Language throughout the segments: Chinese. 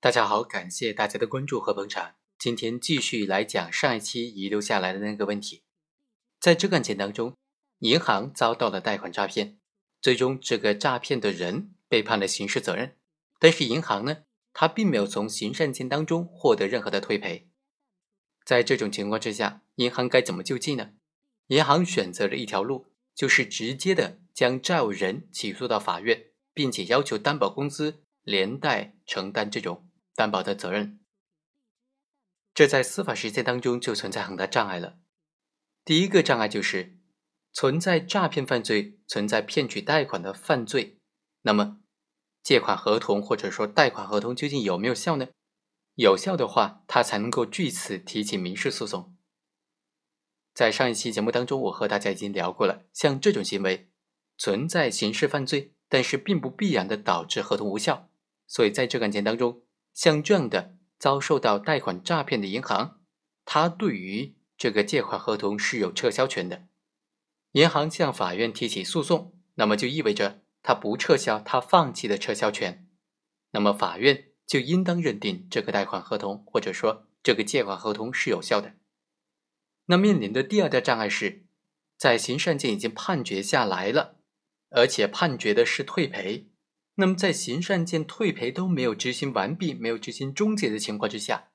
大家好，感谢大家的关注和捧场。今天继续来讲上一期遗留下来的那个问题。在这个案件当中，银行遭到了贷款诈骗，最终这个诈骗的人被判了刑事责任。但是银行呢，他并没有从刑事案件当中获得任何的退赔。在这种情况之下，银行该怎么救济呢？银行选择了一条路，就是直接的将债务人起诉到法院，并且要求担保公司连带承担这种。担保的责任，这在司法实践当中就存在很大障碍了。第一个障碍就是存在诈骗犯罪，存在骗取贷款的犯罪。那么，借款合同或者说贷款合同究竟有没有效呢？有效的话，他才能够据此提起民事诉讼。在上一期节目当中，我和大家已经聊过了，像这种行为存在刑事犯罪，但是并不必然的导致合同无效。所以在这个案件当中。像这样的遭受到贷款诈骗的银行，它对于这个借款合同是有撤销权的。银行向法院提起诉讼，那么就意味着他不撤销，他放弃的撤销权。那么法院就应当认定这个贷款合同或者说这个借款合同是有效的。那面临的第二大障碍是，在刑事案件已经判决下来了，而且判决的是退赔。那么，在刑事案件退赔都没有执行完毕、没有执行终结的情况之下，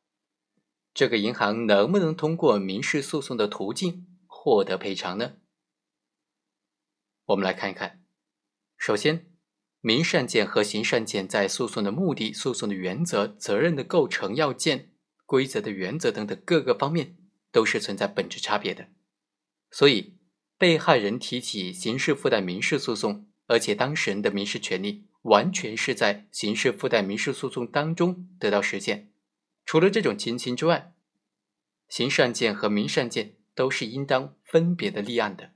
这个银行能不能通过民事诉讼的途径获得赔偿呢？我们来看一看。首先，民事案件和刑事案件在诉讼的目的、诉讼的原则、责任的构成要件、规则的原则等等各个方面都是存在本质差别的。所以，被害人提起刑事附带民事诉讼，而且当事人的民事权利。完全是在刑事附带民事诉讼当中得到实现。除了这种情形之外，刑事案件和民事案件都是应当分别的立案的。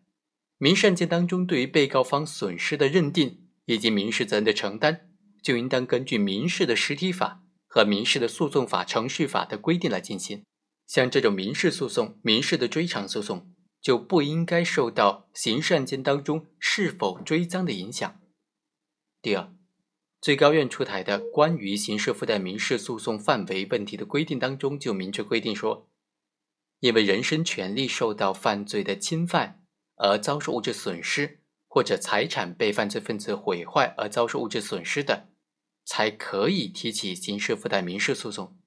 民事案件当中，对于被告方损失的认定以及民事责任的承担，就应当根据民事的实体法和民事的诉讼法程序法的规定来进行。像这种民事诉讼、民事的追偿诉讼，就不应该受到刑事案件当中是否追赃的影响。第二。最高院出台的关于刑事附带民事诉讼范围问题的规定当中，就明确规定说，因为人身权利受到犯罪的侵犯而遭受物质损失，或者财产被犯罪分子毁坏而遭受物质损失的，才可以提起刑事附带民事诉讼。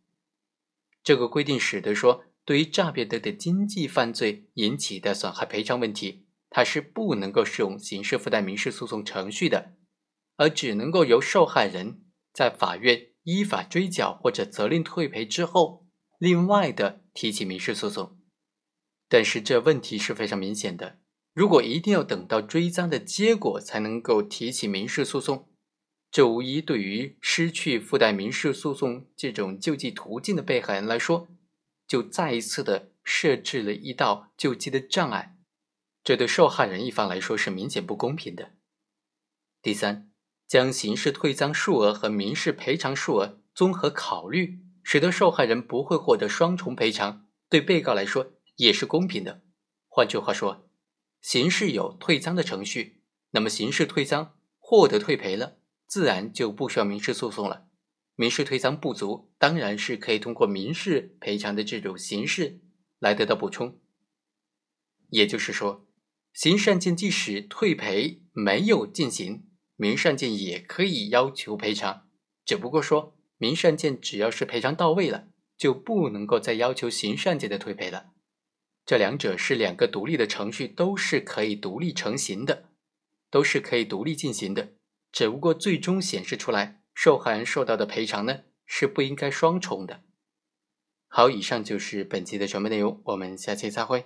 这个规定使得说，对于诈骗等的经济犯罪引起的损害赔偿问题，它是不能够适用刑事附带民事诉讼程序的。而只能够由受害人在法院依法追缴或者责令退赔之后，另外的提起民事诉讼。但是这问题是非常明显的，如果一定要等到追赃的结果才能够提起民事诉讼，这无疑对于失去附带民事诉讼这种救济途径的被害人来说，就再一次的设置了一道救济的障碍，这对受害人一方来说是明显不公平的。第三。将刑事退赃数额和民事赔偿数额综合考虑，使得受害人不会获得双重赔偿，对被告来说也是公平的。换句话说，刑事有退赃的程序，那么刑事退赃获得退赔了，自然就不需要民事诉讼了。民事退赃不足，当然是可以通过民事赔偿的这种形式来得到补充。也就是说，刑事案件即使退赔没有进行。民事案件也可以要求赔偿，只不过说民事案件只要是赔偿到位了，就不能够再要求刑事案件的退赔了。这两者是两个独立的程序，都是可以独立成型的，都是可以独立进行的。只不过最终显示出来，受害人受到的赔偿呢是不应该双重的。好，以上就是本期的全部内容，我们下期再会。